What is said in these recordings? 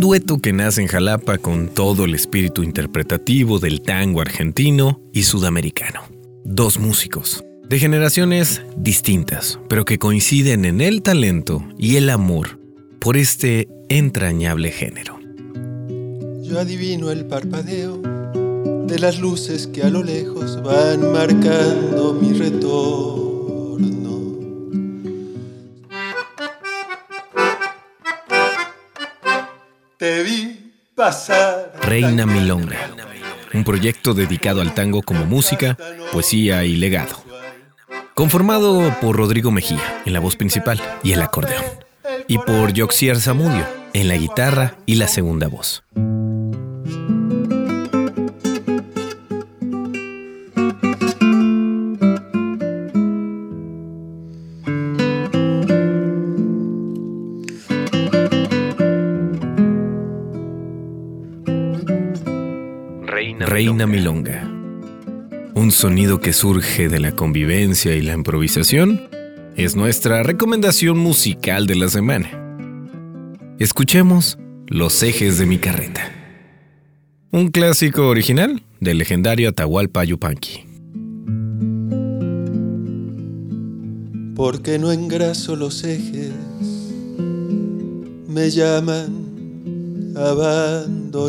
Un dueto que nace en Jalapa con todo el espíritu interpretativo del tango argentino y sudamericano. Dos músicos, de generaciones distintas, pero que coinciden en el talento y el amor por este entrañable género. Yo adivino el parpadeo de las luces que a lo lejos van marcando mi retorno. Te vi pasar. Reina Milonga, un proyecto dedicado al tango como música, poesía y legado. Conformado por Rodrigo Mejía en la voz principal y el acordeón, y por Yoxier Zamudio en la guitarra y la segunda voz. Reina Milonga. Un sonido que surge de la convivencia y la improvisación es nuestra recomendación musical de la semana. Escuchemos Los ejes de mi carreta. Un clásico original del legendario Atahualpa Yupanqui. Porque no engraso los ejes, me llaman abandonado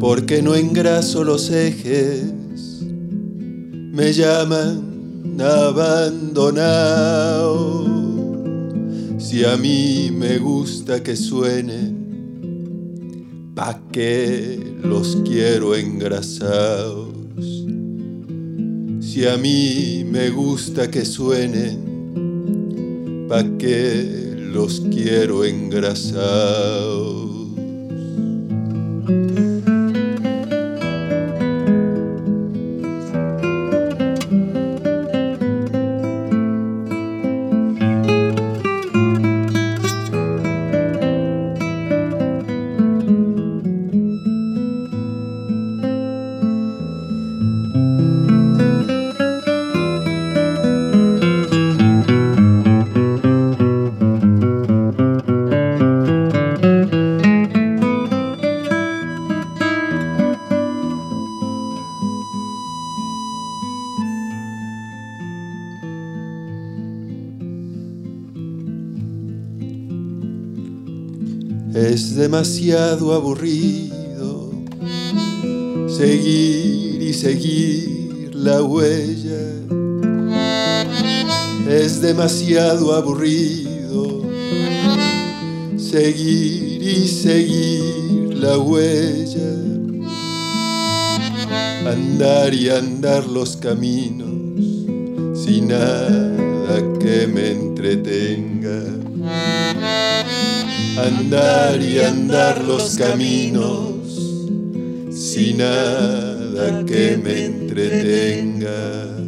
porque no engraso los ejes, me llaman abandonado. Si a mí me gusta que suenen, pa' que los quiero engrasados. Si a mí me gusta que suenen, pa' que los quiero engrasados. Es demasiado aburrido seguir y seguir la huella. Es demasiado aburrido seguir y seguir la huella. Andar y andar los caminos sin nada que me entretenga andar y andar los caminos sin nada que me entretenga.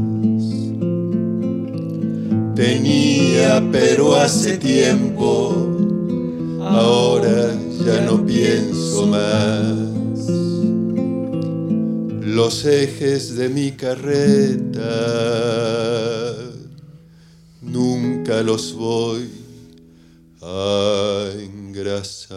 Tenía, pero hace tiempo, ahora ya no pienso más. Los ejes de mi carreta nunca los voy a engrasar.